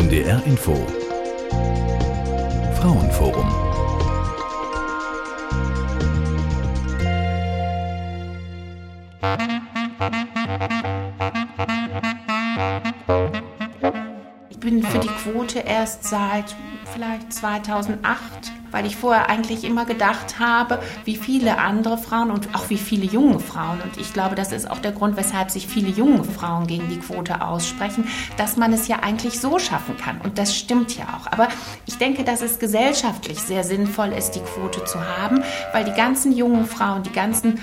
NDR Info. Frauenforum. Ich bin für die Quote erst seit vielleicht 2008 weil ich vorher eigentlich immer gedacht habe, wie viele andere Frauen und auch wie viele junge Frauen, und ich glaube, das ist auch der Grund, weshalb sich viele junge Frauen gegen die Quote aussprechen, dass man es ja eigentlich so schaffen kann. Und das stimmt ja auch. Aber ich denke, dass es gesellschaftlich sehr sinnvoll ist, die Quote zu haben, weil die ganzen jungen Frauen, die ganzen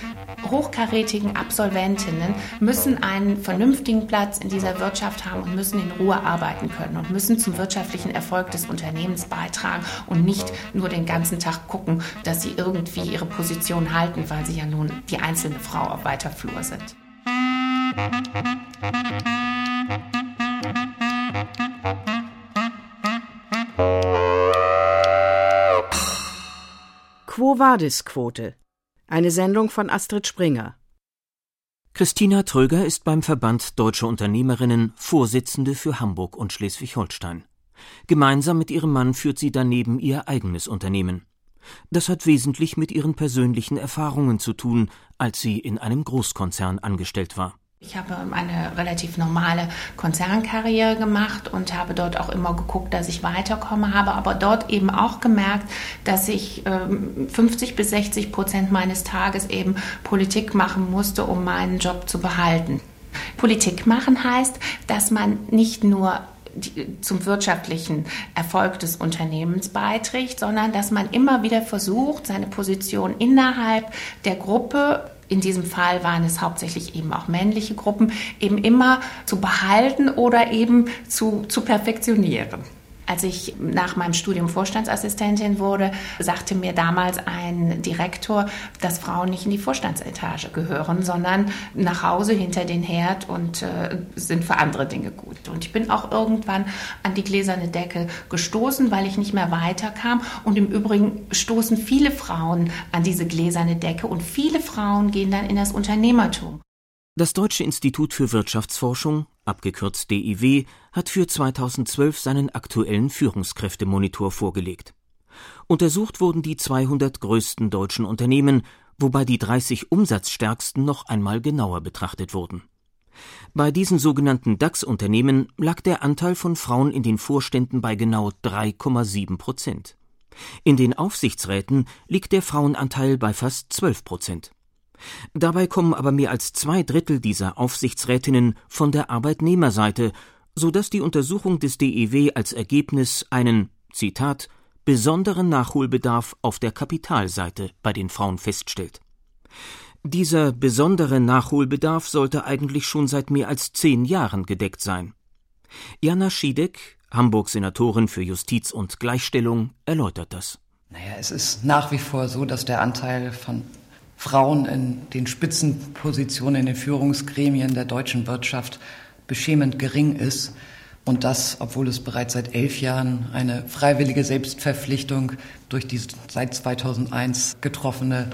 hochkarätigen Absolventinnen müssen einen vernünftigen Platz in dieser Wirtschaft haben und müssen in Ruhe arbeiten können und müssen zum wirtschaftlichen Erfolg des Unternehmens beitragen und nicht nur den ganzen Tag gucken, dass sie irgendwie ihre Position halten, weil sie ja nun die einzelne Frau auf weiter Flur sind. Quo Vadis Quote eine Sendung von Astrid Springer. Christina Tröger ist beim Verband Deutsche Unternehmerinnen Vorsitzende für Hamburg und Schleswig-Holstein. Gemeinsam mit ihrem Mann führt sie daneben ihr eigenes Unternehmen. Das hat wesentlich mit ihren persönlichen Erfahrungen zu tun, als sie in einem Großkonzern angestellt war. Ich habe eine relativ normale Konzernkarriere gemacht und habe dort auch immer geguckt, dass ich weiterkomme, habe aber dort eben auch gemerkt, dass ich 50 ähm, bis 60 Prozent meines Tages eben Politik machen musste, um meinen Job zu behalten. Politik machen heißt, dass man nicht nur zum wirtschaftlichen Erfolg des Unternehmens beiträgt, sondern dass man immer wieder versucht, seine Position innerhalb der Gruppe in diesem Fall waren es hauptsächlich eben auch männliche Gruppen, eben immer zu behalten oder eben zu, zu perfektionieren. Als ich nach meinem Studium Vorstandsassistentin wurde, sagte mir damals ein Direktor, dass Frauen nicht in die Vorstandsetage gehören, sondern nach Hause hinter den Herd und äh, sind für andere Dinge gut. Und ich bin auch irgendwann an die gläserne Decke gestoßen, weil ich nicht mehr weiterkam. Und im Übrigen stoßen viele Frauen an diese gläserne Decke und viele Frauen gehen dann in das Unternehmertum. Das Deutsche Institut für Wirtschaftsforschung, abgekürzt DIW, hat für 2012 seinen aktuellen Führungskräftemonitor vorgelegt. Untersucht wurden die 200 größten deutschen Unternehmen, wobei die 30 umsatzstärksten noch einmal genauer betrachtet wurden. Bei diesen sogenannten DAX-Unternehmen lag der Anteil von Frauen in den Vorständen bei genau 3,7 Prozent. In den Aufsichtsräten liegt der Frauenanteil bei fast 12 Prozent. Dabei kommen aber mehr als zwei Drittel dieser Aufsichtsrätinnen von der Arbeitnehmerseite, so dass die Untersuchung des DEW als Ergebnis einen Zitat besonderen Nachholbedarf auf der Kapitalseite bei den Frauen feststellt. Dieser besondere Nachholbedarf sollte eigentlich schon seit mehr als zehn Jahren gedeckt sein. Jana Schiedek, Hamburg-Senatorin für Justiz und Gleichstellung, erläutert das. Naja, es ist nach wie vor so, dass der Anteil von Frauen in den Spitzenpositionen in den Führungsgremien der deutschen Wirtschaft beschämend gering ist. Und das, obwohl es bereits seit elf Jahren eine freiwillige Selbstverpflichtung durch die seit 2001 getroffene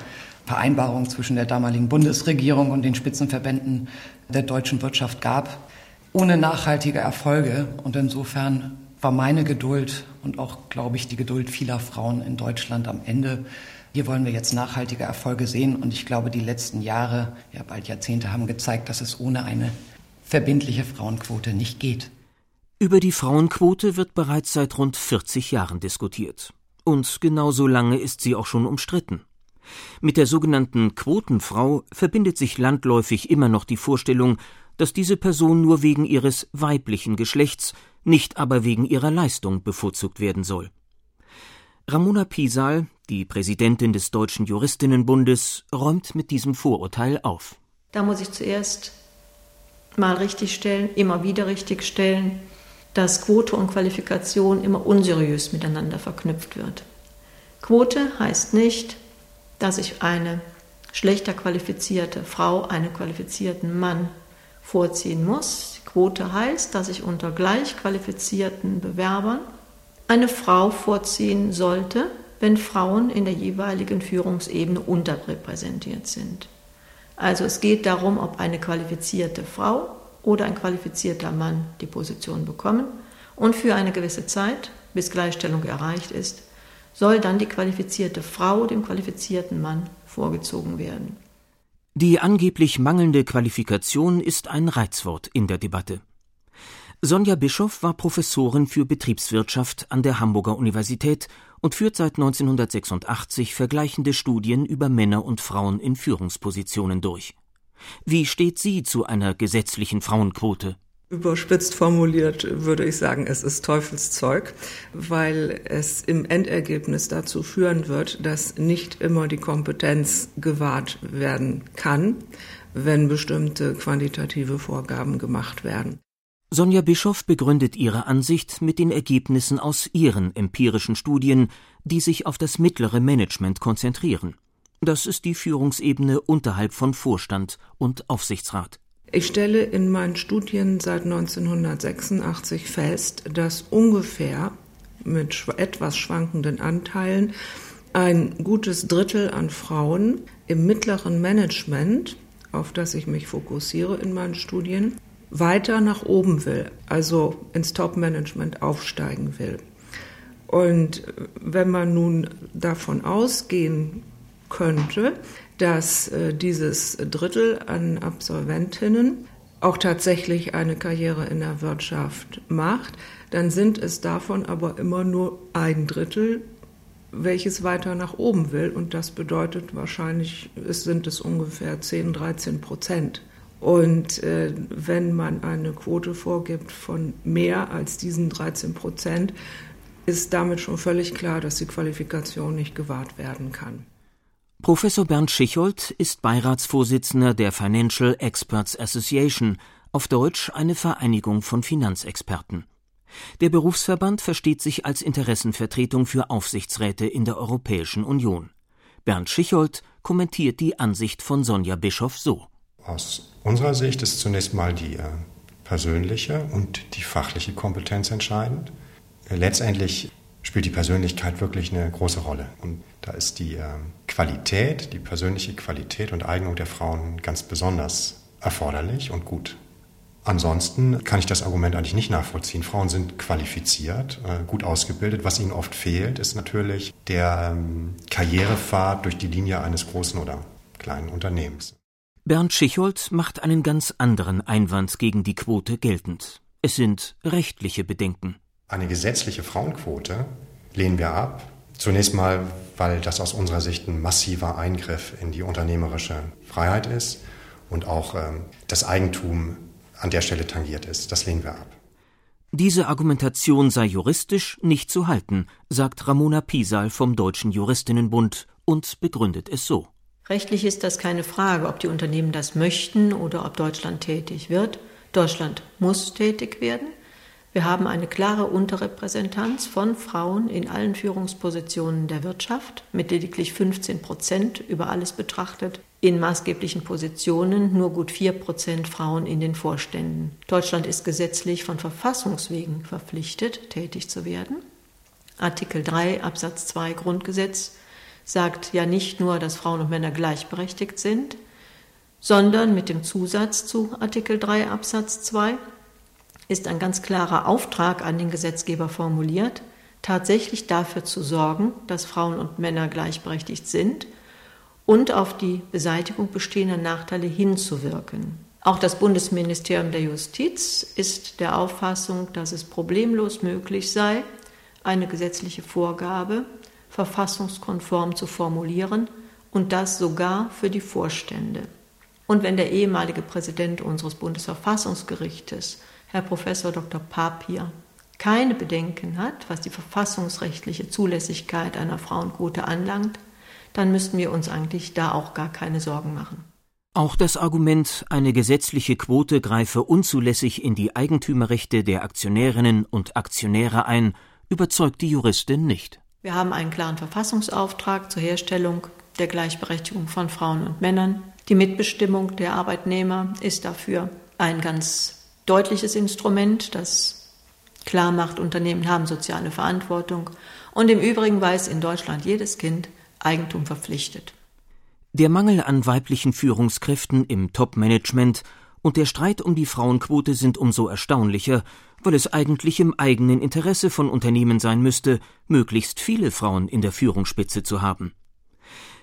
Vereinbarung zwischen der damaligen Bundesregierung und den Spitzenverbänden der deutschen Wirtschaft gab, ohne nachhaltige Erfolge. Und insofern war meine Geduld und auch, glaube ich, die Geduld vieler Frauen in Deutschland am Ende hier wollen wir jetzt nachhaltige Erfolge sehen und ich glaube, die letzten Jahre, ja bald Jahrzehnte haben gezeigt, dass es ohne eine verbindliche Frauenquote nicht geht. Über die Frauenquote wird bereits seit rund 40 Jahren diskutiert. Und genauso lange ist sie auch schon umstritten. Mit der sogenannten Quotenfrau verbindet sich landläufig immer noch die Vorstellung, dass diese Person nur wegen ihres weiblichen Geschlechts, nicht aber wegen ihrer Leistung bevorzugt werden soll. Ramona Pisal, die Präsidentin des Deutschen Juristinnenbundes, räumt mit diesem Vorurteil auf. Da muss ich zuerst mal richtigstellen, immer wieder richtigstellen, dass Quote und Qualifikation immer unseriös miteinander verknüpft wird. Quote heißt nicht, dass ich eine schlechter qualifizierte Frau einen qualifizierten Mann vorziehen muss. Quote heißt, dass ich unter gleich qualifizierten Bewerbern eine Frau vorziehen sollte, wenn Frauen in der jeweiligen Führungsebene unterrepräsentiert sind. Also es geht darum, ob eine qualifizierte Frau oder ein qualifizierter Mann die Position bekommen Und für eine gewisse Zeit, bis Gleichstellung erreicht ist, soll dann die qualifizierte Frau dem qualifizierten Mann vorgezogen werden. Die angeblich mangelnde Qualifikation ist ein Reizwort in der Debatte. Sonja Bischoff war Professorin für Betriebswirtschaft an der Hamburger Universität und führt seit 1986 vergleichende Studien über Männer und Frauen in Führungspositionen durch. Wie steht sie zu einer gesetzlichen Frauenquote? Überspitzt formuliert würde ich sagen, es ist Teufelszeug, weil es im Endergebnis dazu führen wird, dass nicht immer die Kompetenz gewahrt werden kann, wenn bestimmte quantitative Vorgaben gemacht werden. Sonja Bischoff begründet ihre Ansicht mit den Ergebnissen aus ihren empirischen Studien, die sich auf das mittlere Management konzentrieren. Das ist die Führungsebene unterhalb von Vorstand und Aufsichtsrat. Ich stelle in meinen Studien seit 1986 fest, dass ungefähr mit etwas schwankenden Anteilen ein gutes Drittel an Frauen im mittleren Management, auf das ich mich fokussiere in meinen Studien, weiter nach oben will, also ins Top-Management aufsteigen will. Und wenn man nun davon ausgehen könnte, dass äh, dieses Drittel an Absolventinnen auch tatsächlich eine Karriere in der Wirtschaft macht, dann sind es davon aber immer nur ein Drittel, welches weiter nach oben will. Und das bedeutet wahrscheinlich, es sind es ungefähr 10, 13 Prozent. Und äh, wenn man eine Quote vorgibt von mehr als diesen 13 Prozent, ist damit schon völlig klar, dass die Qualifikation nicht gewahrt werden kann. Professor Bernd Schichold ist Beiratsvorsitzender der Financial Experts Association, auf Deutsch eine Vereinigung von Finanzexperten. Der Berufsverband versteht sich als Interessenvertretung für Aufsichtsräte in der Europäischen Union. Bernd Schichold kommentiert die Ansicht von Sonja Bischoff so. Aus unserer Sicht ist zunächst mal die äh, persönliche und die fachliche Kompetenz entscheidend. Letztendlich spielt die Persönlichkeit wirklich eine große Rolle. Und da ist die äh, Qualität, die persönliche Qualität und Eignung der Frauen ganz besonders erforderlich und gut. Ansonsten kann ich das Argument eigentlich nicht nachvollziehen. Frauen sind qualifiziert, gut ausgebildet. Was ihnen oft fehlt, ist natürlich der ähm, Karrierepfad durch die Linie eines großen oder kleinen Unternehmens. Bernd Schichold macht einen ganz anderen Einwand gegen die Quote geltend. Es sind rechtliche Bedenken. Eine gesetzliche Frauenquote lehnen wir ab. Zunächst mal, weil das aus unserer Sicht ein massiver Eingriff in die unternehmerische Freiheit ist und auch ähm, das Eigentum an der Stelle tangiert ist. Das lehnen wir ab. Diese Argumentation sei juristisch nicht zu halten, sagt Ramona Pisal vom Deutschen Juristinnenbund und begründet es so. Rechtlich ist das keine Frage, ob die Unternehmen das möchten oder ob Deutschland tätig wird. Deutschland muss tätig werden. Wir haben eine klare Unterrepräsentanz von Frauen in allen Führungspositionen der Wirtschaft, mit lediglich 15 Prozent über alles betrachtet, in maßgeblichen Positionen nur gut 4 Prozent Frauen in den Vorständen. Deutschland ist gesetzlich von Verfassungswegen verpflichtet, tätig zu werden. Artikel 3 Absatz 2 Grundgesetz sagt ja nicht nur, dass Frauen und Männer gleichberechtigt sind, sondern mit dem Zusatz zu Artikel 3 Absatz 2 ist ein ganz klarer Auftrag an den Gesetzgeber formuliert, tatsächlich dafür zu sorgen, dass Frauen und Männer gleichberechtigt sind und auf die Beseitigung bestehender Nachteile hinzuwirken. Auch das Bundesministerium der Justiz ist der Auffassung, dass es problemlos möglich sei, eine gesetzliche Vorgabe verfassungskonform zu formulieren und das sogar für die Vorstände. Und wenn der ehemalige Präsident unseres Bundesverfassungsgerichtes, Herr Professor Dr. Papier, keine Bedenken hat, was die verfassungsrechtliche Zulässigkeit einer Frauenquote anlangt, dann müssten wir uns eigentlich da auch gar keine Sorgen machen. Auch das Argument, eine gesetzliche Quote greife unzulässig in die Eigentümerrechte der Aktionärinnen und Aktionäre ein, überzeugt die Juristin nicht. Wir haben einen klaren Verfassungsauftrag zur Herstellung der Gleichberechtigung von Frauen und Männern. Die Mitbestimmung der Arbeitnehmer ist dafür ein ganz deutliches Instrument, das klar macht, Unternehmen haben soziale Verantwortung. Und im Übrigen weiß in Deutschland jedes Kind, Eigentum verpflichtet. Der Mangel an weiblichen Führungskräften im Top-Management Und der Streit um die Frauenquote sind umso erstaunlicher, weil es eigentlich im eigenen Interesse von Unternehmen sein müsste, möglichst viele Frauen in der Führungsspitze zu haben.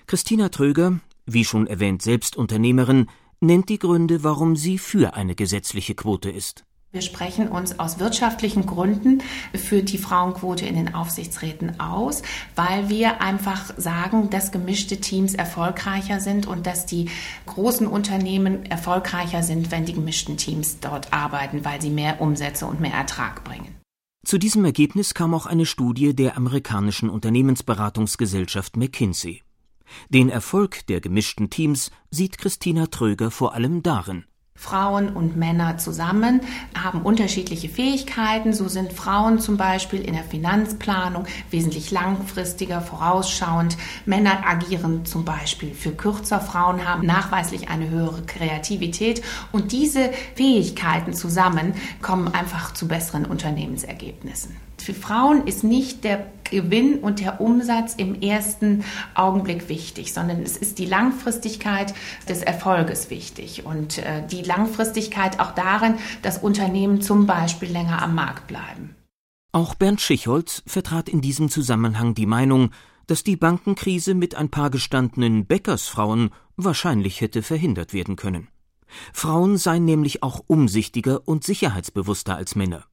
Christina Tröger, wie schon erwähnt selbst Unternehmerin, nennt die Gründe, warum sie für eine gesetzliche Quote ist. Wir sprechen uns aus wirtschaftlichen Gründen für die Frauenquote in den Aufsichtsräten aus, weil wir einfach sagen, dass gemischte Teams erfolgreicher sind und dass die großen Unternehmen erfolgreicher sind, wenn die gemischten Teams dort arbeiten, weil sie mehr Umsätze und mehr Ertrag bringen. Zu diesem Ergebnis kam auch eine Studie der amerikanischen Unternehmensberatungsgesellschaft McKinsey. Den Erfolg der gemischten Teams sieht Christina Tröger vor allem darin, Frauen und Männer zusammen haben unterschiedliche Fähigkeiten. So sind Frauen zum Beispiel in der Finanzplanung wesentlich langfristiger, vorausschauend. Männer agieren zum Beispiel für kürzer. Frauen haben nachweislich eine höhere Kreativität. Und diese Fähigkeiten zusammen kommen einfach zu besseren Unternehmensergebnissen. Für Frauen ist nicht der Gewinn und der Umsatz im ersten Augenblick wichtig, sondern es ist die Langfristigkeit des Erfolges wichtig und äh, die Langfristigkeit auch darin, dass Unternehmen zum Beispiel länger am Markt bleiben. Auch Bernd Schichholz vertrat in diesem Zusammenhang die Meinung, dass die Bankenkrise mit ein paar gestandenen Bäckersfrauen wahrscheinlich hätte verhindert werden können. Frauen seien nämlich auch umsichtiger und sicherheitsbewusster als Männer.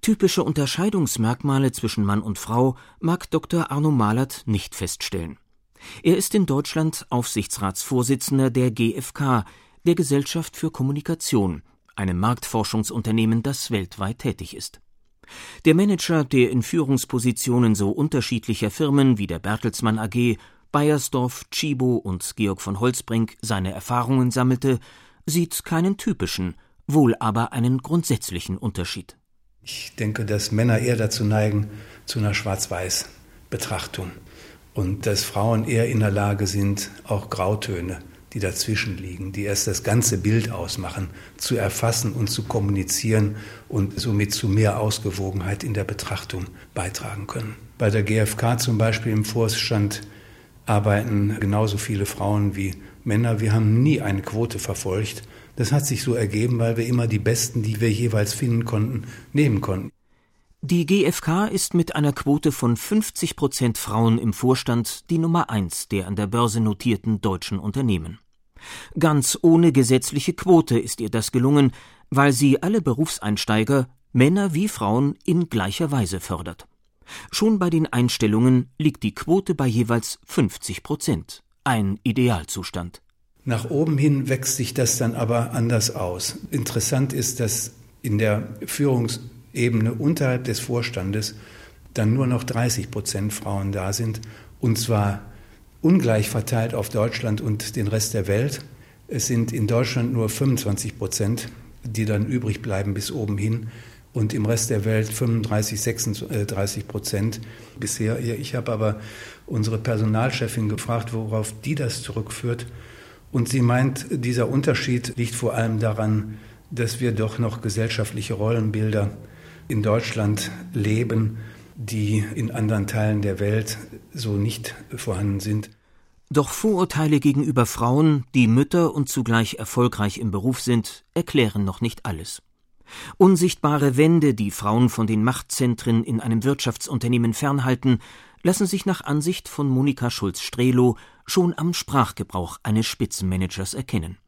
Typische Unterscheidungsmerkmale zwischen Mann und Frau mag Dr. Arno Malert nicht feststellen. Er ist in Deutschland Aufsichtsratsvorsitzender der GfK, der Gesellschaft für Kommunikation, einem Marktforschungsunternehmen, das weltweit tätig ist. Der Manager, der in Führungspositionen so unterschiedlicher Firmen wie der Bertelsmann AG, Bayersdorf, Chibo und Georg von Holzbrink seine Erfahrungen sammelte, sieht keinen typischen, wohl aber einen grundsätzlichen Unterschied. Ich denke, dass Männer eher dazu neigen, zu einer Schwarz-Weiß-Betrachtung und dass Frauen eher in der Lage sind, auch Grautöne, die dazwischen liegen, die erst das ganze Bild ausmachen, zu erfassen und zu kommunizieren und somit zu mehr Ausgewogenheit in der Betrachtung beitragen können. Bei der GfK zum Beispiel im Vorstand arbeiten genauso viele Frauen wie Männer. Wir haben nie eine Quote verfolgt, das hat sich so ergeben, weil wir immer die Besten, die wir jeweils finden konnten, nehmen konnten. Die GfK ist mit einer Quote von 50 Prozent Frauen im Vorstand die Nummer eins der an der Börse notierten deutschen Unternehmen. Ganz ohne gesetzliche Quote ist ihr das gelungen, weil sie alle Berufseinsteiger, Männer wie Frauen, in gleicher Weise fördert. Schon bei den Einstellungen liegt die Quote bei jeweils 50 Prozent. Ein Idealzustand. Nach oben hin wächst sich das dann aber anders aus. Interessant ist, dass in der Führungsebene unterhalb des Vorstandes dann nur noch 30 Prozent Frauen da sind, und zwar ungleich verteilt auf Deutschland und den Rest der Welt. Es sind in Deutschland nur 25 Prozent, die dann übrig bleiben bis oben hin und im Rest der Welt 35, 36 Prozent bisher. Ich habe aber unsere Personalchefin gefragt, worauf die das zurückführt. Und sie meint, dieser Unterschied liegt vor allem daran, dass wir doch noch gesellschaftliche Rollenbilder in Deutschland leben, die in anderen Teilen der Welt so nicht vorhanden sind. Doch Vorurteile gegenüber Frauen, die Mütter und zugleich erfolgreich im Beruf sind, erklären noch nicht alles. Unsichtbare Wände, die Frauen von den Machtzentren in einem Wirtschaftsunternehmen fernhalten, lassen sich nach Ansicht von Monika Schulz-Strelo schon am Sprachgebrauch eines Spitzenmanagers erkennen.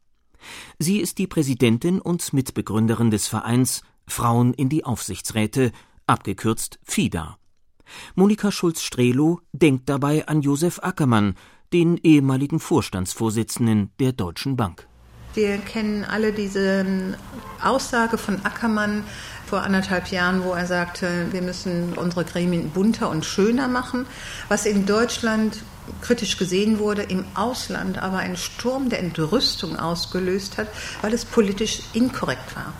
Sie ist die Präsidentin und Mitbegründerin des Vereins Frauen in die Aufsichtsräte, abgekürzt FIDA. Monika Schulz-Strelo denkt dabei an Josef Ackermann, den ehemaligen Vorstandsvorsitzenden der Deutschen Bank. Wir kennen alle diese Aussage von Ackermann, vor anderthalb Jahren, wo er sagte, wir müssen unsere Gremien bunter und schöner machen, was in Deutschland kritisch gesehen wurde, im Ausland aber einen Sturm der Entrüstung ausgelöst hat, weil es politisch inkorrekt war.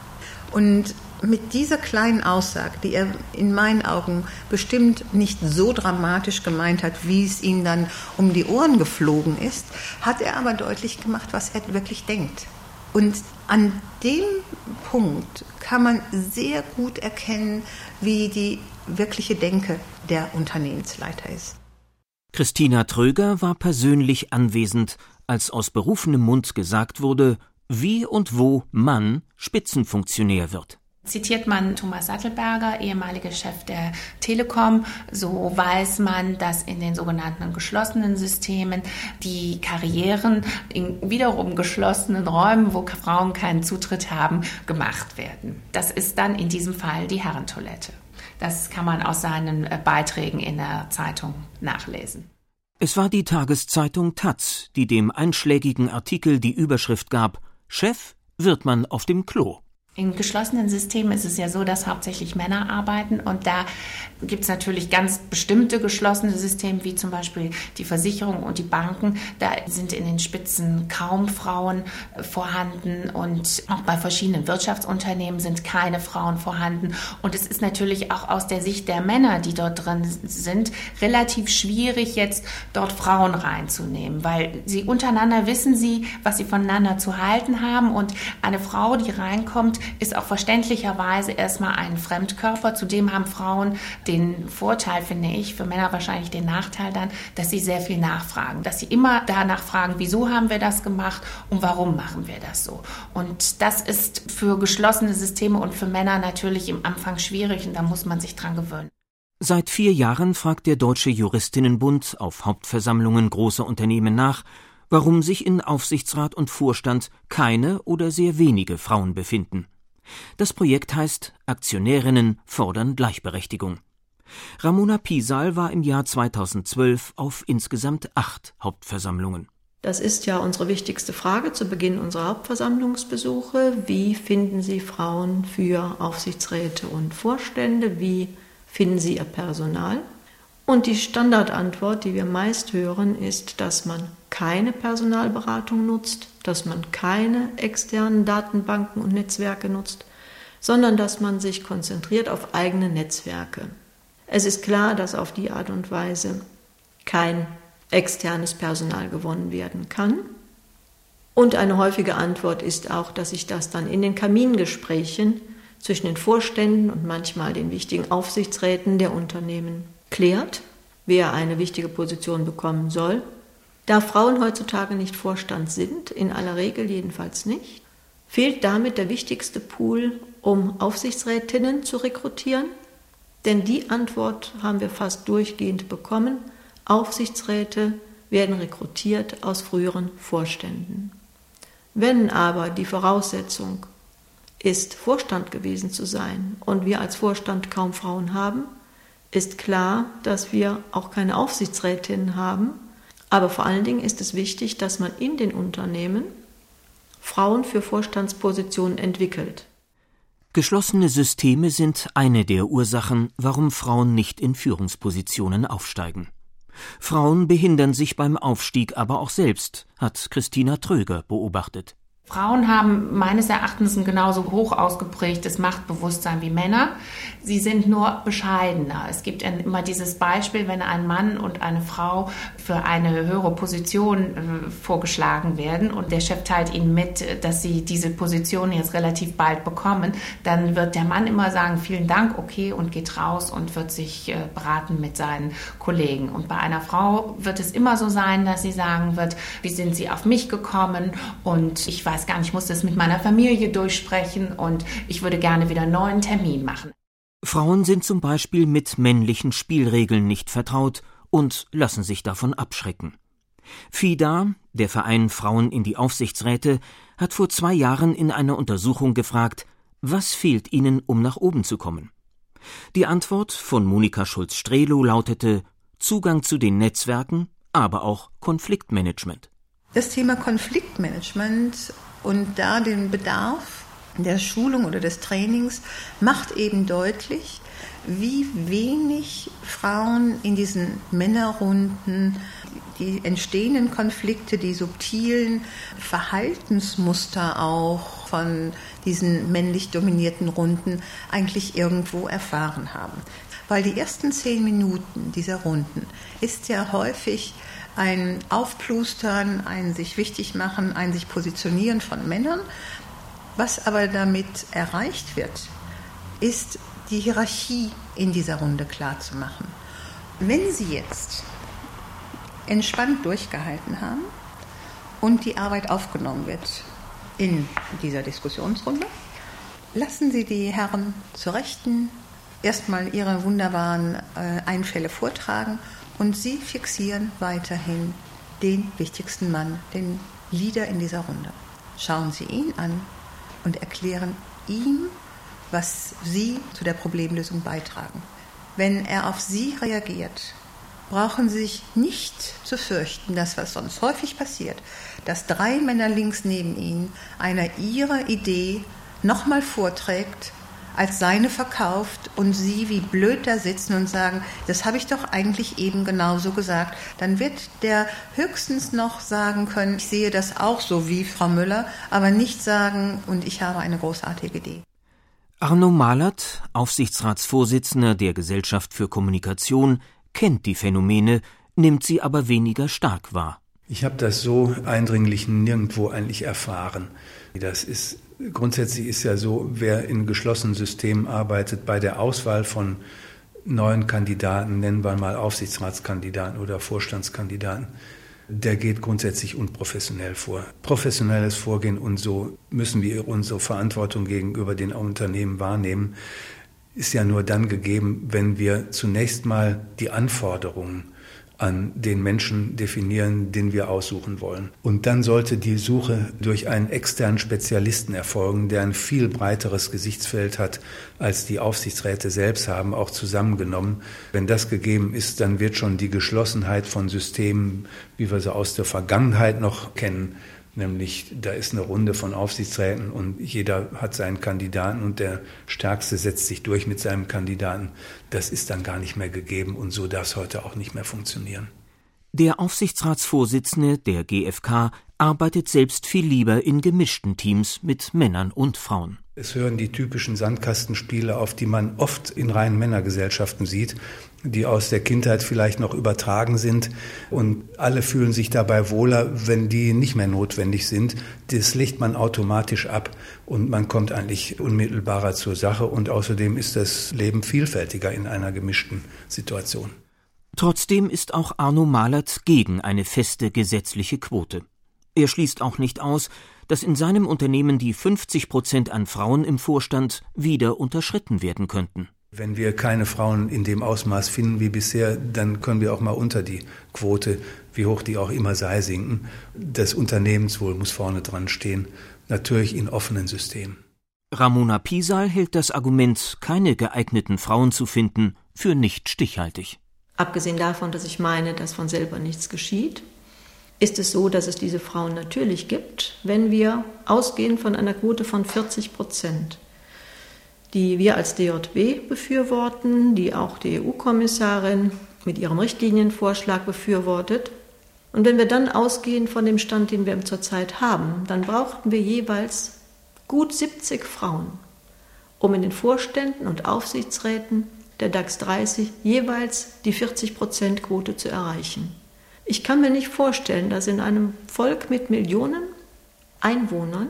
Und mit dieser kleinen Aussage, die er in meinen Augen bestimmt nicht so dramatisch gemeint hat, wie es ihm dann um die Ohren geflogen ist, hat er aber deutlich gemacht, was er wirklich denkt. Und an dem Punkt kann man sehr gut erkennen, wie die wirkliche Denke der Unternehmensleiter ist. Christina Tröger war persönlich anwesend, als aus berufenem Mund gesagt wurde, wie und wo Mann Spitzenfunktionär wird. Zitiert man Thomas Sattelberger, ehemaliger Chef der Telekom, so weiß man, dass in den sogenannten geschlossenen Systemen die Karrieren in wiederum geschlossenen Räumen, wo Frauen keinen Zutritt haben, gemacht werden. Das ist dann in diesem Fall die Herrentoilette. Das kann man aus seinen äh, Beiträgen in der Zeitung nachlesen. Es war die Tageszeitung Taz, die dem einschlägigen Artikel die Überschrift gab Chef wird man auf dem Klo. In geschlossenen Systemen ist es ja so, dass hauptsächlich Männer arbeiten und da gibt es natürlich ganz bestimmte geschlossene Systeme, wie zum Beispiel die Versicherung und die Banken. Da sind in den Spitzen kaum Frauen vorhanden und auch bei verschiedenen Wirtschaftsunternehmen sind keine Frauen vorhanden. Und es ist natürlich auch aus der Sicht der Männer, die dort drin sind, relativ schwierig, jetzt dort Frauen reinzunehmen, weil sie untereinander wissen sie, was sie voneinander zu halten haben und eine Frau, die reinkommt, ist auch verständlicherweise erstmal ein Fremdkörper. Zudem haben Frauen den Vorteil, finde ich, für Männer wahrscheinlich den Nachteil dann, dass sie sehr viel nachfragen, dass sie immer danach fragen, wieso haben wir das gemacht und warum machen wir das so. Und das ist für geschlossene Systeme und für Männer natürlich im Anfang schwierig und da muss man sich dran gewöhnen. Seit vier Jahren fragt der Deutsche Juristinnenbund auf Hauptversammlungen großer Unternehmen nach, warum sich in Aufsichtsrat und Vorstand keine oder sehr wenige Frauen befinden. Das Projekt heißt Aktionärinnen fordern Gleichberechtigung. Ramona Pisal war im Jahr 2012 auf insgesamt acht Hauptversammlungen. Das ist ja unsere wichtigste Frage zu Beginn unserer Hauptversammlungsbesuche. Wie finden Sie Frauen für Aufsichtsräte und Vorstände? Wie finden Sie Ihr Personal? Und die Standardantwort, die wir meist hören, ist, dass man keine Personalberatung nutzt, dass man keine externen Datenbanken und Netzwerke nutzt, sondern dass man sich konzentriert auf eigene Netzwerke. Es ist klar, dass auf die Art und Weise kein externes Personal gewonnen werden kann. Und eine häufige Antwort ist auch, dass sich das dann in den Kamingesprächen zwischen den Vorständen und manchmal den wichtigen Aufsichtsräten der Unternehmen klärt, wer eine wichtige Position bekommen soll da Frauen heutzutage nicht Vorstand sind, in aller Regel jedenfalls nicht, fehlt damit der wichtigste Pool, um Aufsichtsrätinnen zu rekrutieren. Denn die Antwort haben wir fast durchgehend bekommen. Aufsichtsräte werden rekrutiert aus früheren Vorständen. Wenn aber die Voraussetzung ist, Vorstand gewesen zu sein und wir als Vorstand kaum Frauen haben, ist klar, dass wir auch keine Aufsichtsrätinnen haben aber vor allen Dingen ist es wichtig, dass man in den Unternehmen Frauen für Vorstandspositionen entwickelt. Geschlossene Systeme sind eine der Ursachen, warum Frauen nicht in Führungspositionen aufsteigen. Frauen behindern sich beim Aufstieg aber auch selbst, hat Christina Tröger beobachtet. Frauen haben meines Erachtens ein genauso hoch ausgeprägtes Machtbewusstsein wie Männer. Sie sind nur bescheidener. Es gibt immer dieses Beispiel, wenn ein Mann und eine Frau für eine höhere Position äh, vorgeschlagen werden und der Chef teilt ihnen mit, dass sie diese Position jetzt relativ bald bekommen, dann wird der Mann immer sagen, vielen Dank, okay, und geht raus und wird sich äh, beraten mit seinen Kollegen. Und bei einer Frau wird es immer so sein, dass sie sagen wird, wie sind Sie auf mich gekommen und ich weiß weiß gar nicht, ich muss das mit meiner Familie durchsprechen und ich würde gerne wieder einen neuen Termin machen. Frauen sind zum Beispiel mit männlichen Spielregeln nicht vertraut und lassen sich davon abschrecken. FIDA, der Verein Frauen in die Aufsichtsräte, hat vor zwei Jahren in einer Untersuchung gefragt, was fehlt ihnen, um nach oben zu kommen? Die Antwort von Monika Schulz-Strelo lautete Zugang zu den Netzwerken, aber auch Konfliktmanagement. Das Thema Konfliktmanagement und da den Bedarf der Schulung oder des Trainings macht eben deutlich, wie wenig Frauen in diesen Männerrunden die entstehenden Konflikte, die subtilen Verhaltensmuster auch von diesen männlich dominierten Runden eigentlich irgendwo erfahren haben. Weil die ersten zehn Minuten dieser Runden ist ja häufig ein Aufplustern, ein sich wichtig machen, ein sich positionieren von Männern. Was aber damit erreicht wird, ist die Hierarchie in dieser Runde klar zu machen. Wenn Sie jetzt entspannt durchgehalten haben und die Arbeit aufgenommen wird in dieser Diskussionsrunde. Lassen Sie die Herren zur Rechten erstmal ihre wunderbaren äh, Einfälle vortragen und Sie fixieren weiterhin den wichtigsten Mann, den Leader in dieser Runde. Schauen Sie ihn an und erklären ihm, was Sie zu der Problemlösung beitragen. Wenn er auf Sie reagiert, brauchen Sie sich nicht zu fürchten, dass was sonst häufig passiert, dass drei Männer links neben Ihnen einer Ihrer Idee nochmal vorträgt, als seine verkauft und sie wie blöd da sitzen und sagen, das habe ich doch eigentlich eben genauso gesagt, dann wird der höchstens noch sagen können, ich sehe das auch so wie Frau Müller, aber nicht sagen, und ich habe eine großartige Idee. Arno Malert, Aufsichtsratsvorsitzender der Gesellschaft für Kommunikation, kennt die Phänomene, nimmt sie aber weniger stark wahr. Ich habe das so eindringlich nirgendwo eigentlich erfahren. Das ist grundsätzlich ist ja so, wer in geschlossenen Systemen arbeitet, bei der Auswahl von neuen Kandidaten, nennen wir mal Aufsichtsratskandidaten oder Vorstandskandidaten, der geht grundsätzlich unprofessionell vor. Professionelles Vorgehen und so müssen wir unsere Verantwortung gegenüber den Unternehmen wahrnehmen, ist ja nur dann gegeben, wenn wir zunächst mal die Anforderungen an den Menschen definieren, den wir aussuchen wollen. Und dann sollte die Suche durch einen externen Spezialisten erfolgen, der ein viel breiteres Gesichtsfeld hat, als die Aufsichtsräte selbst haben, auch zusammengenommen. Wenn das gegeben ist, dann wird schon die Geschlossenheit von Systemen, wie wir sie aus der Vergangenheit noch kennen, Nämlich, da ist eine Runde von Aufsichtsräten und jeder hat seinen Kandidaten und der Stärkste setzt sich durch mit seinem Kandidaten. Das ist dann gar nicht mehr gegeben und so darf es heute auch nicht mehr funktionieren. Der Aufsichtsratsvorsitzende der GfK arbeitet selbst viel lieber in gemischten Teams mit Männern und Frauen. Es hören die typischen Sandkastenspiele auf, die man oft in reinen Männergesellschaften sieht die aus der Kindheit vielleicht noch übertragen sind. Und alle fühlen sich dabei wohler, wenn die nicht mehr notwendig sind. Das legt man automatisch ab und man kommt eigentlich unmittelbarer zur Sache. Und außerdem ist das Leben vielfältiger in einer gemischten Situation. Trotzdem ist auch Arno Malert gegen eine feste gesetzliche Quote. Er schließt auch nicht aus, dass in seinem Unternehmen die 50 Prozent an Frauen im Vorstand wieder unterschritten werden könnten. Wenn wir keine Frauen in dem Ausmaß finden wie bisher, dann können wir auch mal unter die Quote, wie hoch die auch immer sei, sinken. Das Unternehmenswohl muss vorne dran stehen, natürlich in offenen Systemen. Ramona Pisal hält das Argument, keine geeigneten Frauen zu finden, für nicht stichhaltig. Abgesehen davon, dass ich meine, dass von selber nichts geschieht, ist es so, dass es diese Frauen natürlich gibt, wenn wir ausgehen von einer Quote von 40 Prozent die wir als DJW befürworten, die auch die EU-Kommissarin mit ihrem Richtlinienvorschlag befürwortet. Und wenn wir dann ausgehen von dem Stand, den wir zurzeit haben, dann brauchten wir jeweils gut 70 Frauen, um in den Vorständen und Aufsichtsräten der DAX 30 jeweils die 40-Prozent-Quote zu erreichen. Ich kann mir nicht vorstellen, dass in einem Volk mit Millionen Einwohnern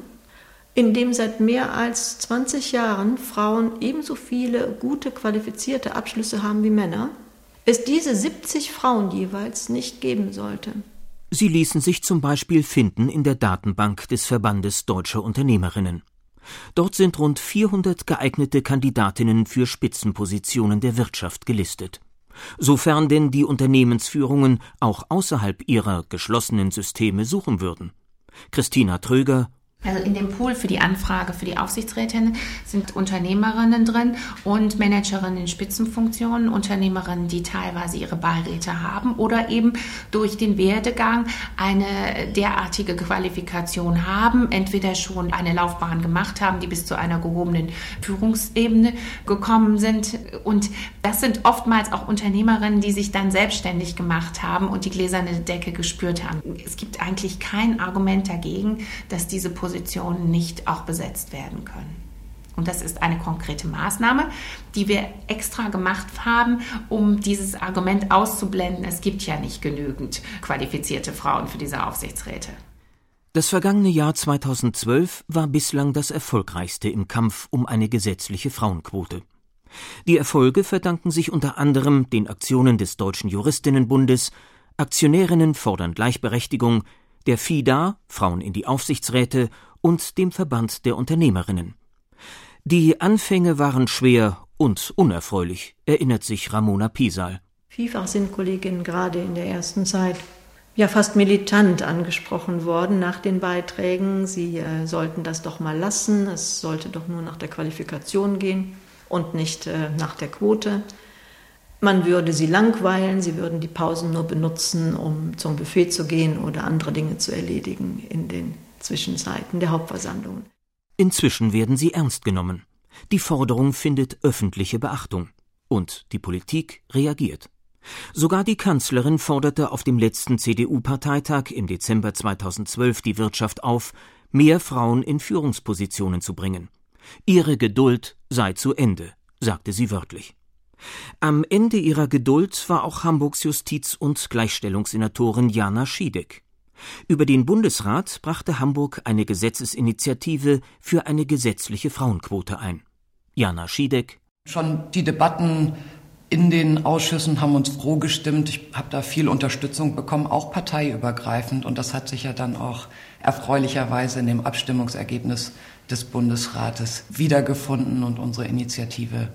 in dem seit mehr als 20 Jahren Frauen ebenso viele gute qualifizierte Abschlüsse haben wie Männer, es diese 70 Frauen jeweils nicht geben sollte. Sie ließen sich zum Beispiel finden in der Datenbank des Verbandes Deutscher Unternehmerinnen. Dort sind rund 400 geeignete Kandidatinnen für Spitzenpositionen der Wirtschaft gelistet. Sofern denn die Unternehmensführungen auch außerhalb ihrer geschlossenen Systeme suchen würden. Christina Tröger, also in dem Pool für die Anfrage für die Aufsichtsrätin sind Unternehmerinnen drin und Managerinnen in Spitzenfunktionen, Unternehmerinnen, die teilweise ihre Beiräte haben oder eben durch den Werdegang eine derartige Qualifikation haben, entweder schon eine Laufbahn gemacht haben, die bis zu einer gehobenen Führungsebene gekommen sind. Und das sind oftmals auch Unternehmerinnen, die sich dann selbstständig gemacht haben und die gläserne Decke gespürt haben. Es gibt eigentlich kein Argument dagegen, dass diese Position Positionen nicht auch besetzt werden können. Und das ist eine konkrete Maßnahme, die wir extra gemacht haben, um dieses Argument auszublenden, es gibt ja nicht genügend qualifizierte Frauen für diese Aufsichtsräte. Das vergangene Jahr 2012 war bislang das erfolgreichste im Kampf um eine gesetzliche Frauenquote. Die Erfolge verdanken sich unter anderem den Aktionen des Deutschen Juristinnenbundes, Aktionärinnen fordern Gleichberechtigung, der FIDA, Frauen in die Aufsichtsräte und dem Verband der Unternehmerinnen. Die Anfänge waren schwer und unerfreulich, erinnert sich Ramona Pisal. Vielfach sind Kolleginnen gerade in der ersten Zeit ja fast militant angesprochen worden nach den Beiträgen. Sie äh, sollten das doch mal lassen, es sollte doch nur nach der Qualifikation gehen und nicht äh, nach der Quote. Man würde sie langweilen, sie würden die Pausen nur benutzen, um zum Buffet zu gehen oder andere Dinge zu erledigen in den Zwischenzeiten der Hauptversammlungen. Inzwischen werden sie ernst genommen. Die Forderung findet öffentliche Beachtung. Und die Politik reagiert. Sogar die Kanzlerin forderte auf dem letzten CDU-Parteitag im Dezember 2012 die Wirtschaft auf, mehr Frauen in Führungspositionen zu bringen. Ihre Geduld sei zu Ende, sagte sie wörtlich. Am Ende ihrer Geduld war auch Hamburgs Justiz- und Gleichstellungssenatorin Jana Schiedek. Über den Bundesrat brachte Hamburg eine Gesetzesinitiative für eine gesetzliche Frauenquote ein. Jana Schiedek. Schon die Debatten in den Ausschüssen haben uns froh gestimmt. Ich habe da viel Unterstützung bekommen, auch parteiübergreifend. Und das hat sich ja dann auch erfreulicherweise in dem Abstimmungsergebnis des Bundesrates wiedergefunden und unsere Initiative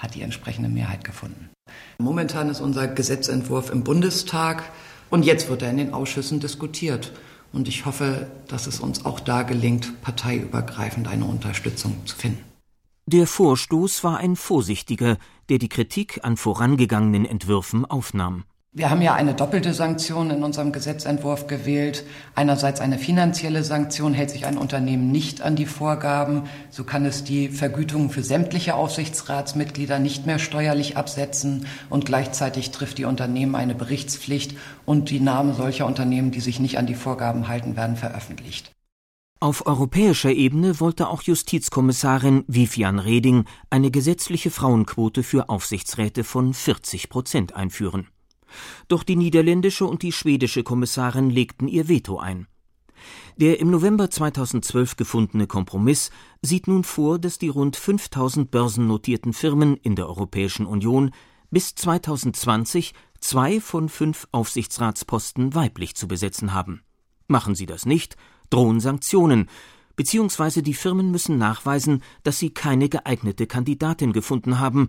hat die entsprechende Mehrheit gefunden. Momentan ist unser Gesetzentwurf im Bundestag und jetzt wird er in den Ausschüssen diskutiert. Und ich hoffe, dass es uns auch da gelingt, parteiübergreifend eine Unterstützung zu finden. Der Vorstoß war ein vorsichtiger, der die Kritik an vorangegangenen Entwürfen aufnahm. Wir haben ja eine doppelte Sanktion in unserem Gesetzentwurf gewählt. Einerseits eine finanzielle Sanktion, hält sich ein Unternehmen nicht an die Vorgaben, so kann es die Vergütung für sämtliche Aufsichtsratsmitglieder nicht mehr steuerlich absetzen und gleichzeitig trifft die Unternehmen eine Berichtspflicht und die Namen solcher Unternehmen, die sich nicht an die Vorgaben halten, werden veröffentlicht. Auf europäischer Ebene wollte auch Justizkommissarin Vivian Reding eine gesetzliche Frauenquote für Aufsichtsräte von 40 Prozent einführen. Doch die niederländische und die schwedische Kommissarin legten ihr Veto ein. Der im November 2012 gefundene Kompromiss sieht nun vor, dass die rund 5000 börsennotierten Firmen in der Europäischen Union bis 2020 zwei von fünf Aufsichtsratsposten weiblich zu besetzen haben. Machen sie das nicht, drohen Sanktionen, beziehungsweise die Firmen müssen nachweisen, dass sie keine geeignete Kandidatin gefunden haben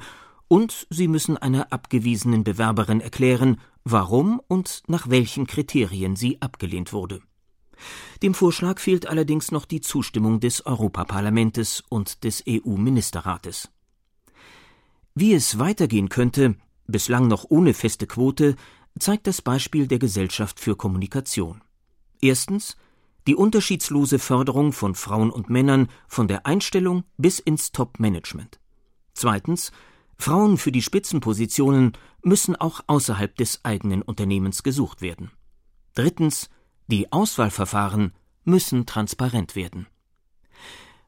und sie müssen einer abgewiesenen Bewerberin erklären, warum und nach welchen Kriterien sie abgelehnt wurde. Dem Vorschlag fehlt allerdings noch die Zustimmung des Europaparlamentes und des EU-Ministerrates. Wie es weitergehen könnte, bislang noch ohne feste Quote, zeigt das Beispiel der Gesellschaft für Kommunikation. Erstens die unterschiedslose Förderung von Frauen und Männern von der Einstellung bis ins Top-Management. Zweitens Frauen für die Spitzenpositionen müssen auch außerhalb des eigenen Unternehmens gesucht werden. Drittens, die Auswahlverfahren müssen transparent werden.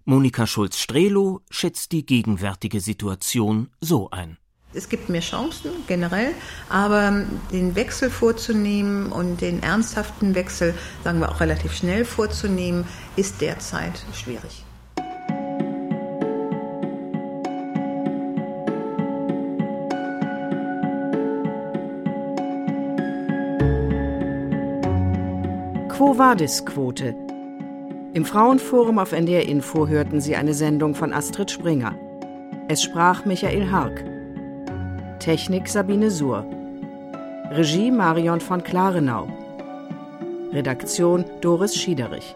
Monika Schulz-Strehlow schätzt die gegenwärtige Situation so ein. Es gibt mehr Chancen generell, aber den Wechsel vorzunehmen und den ernsthaften Wechsel, sagen wir auch relativ schnell vorzunehmen, ist derzeit schwierig. Quo Vadis Quote? Im Frauenforum auf NDR Info hörten Sie eine Sendung von Astrid Springer. Es sprach Michael Hark. Technik Sabine Suhr. Regie Marion von Klarenau. Redaktion Doris Schiederich.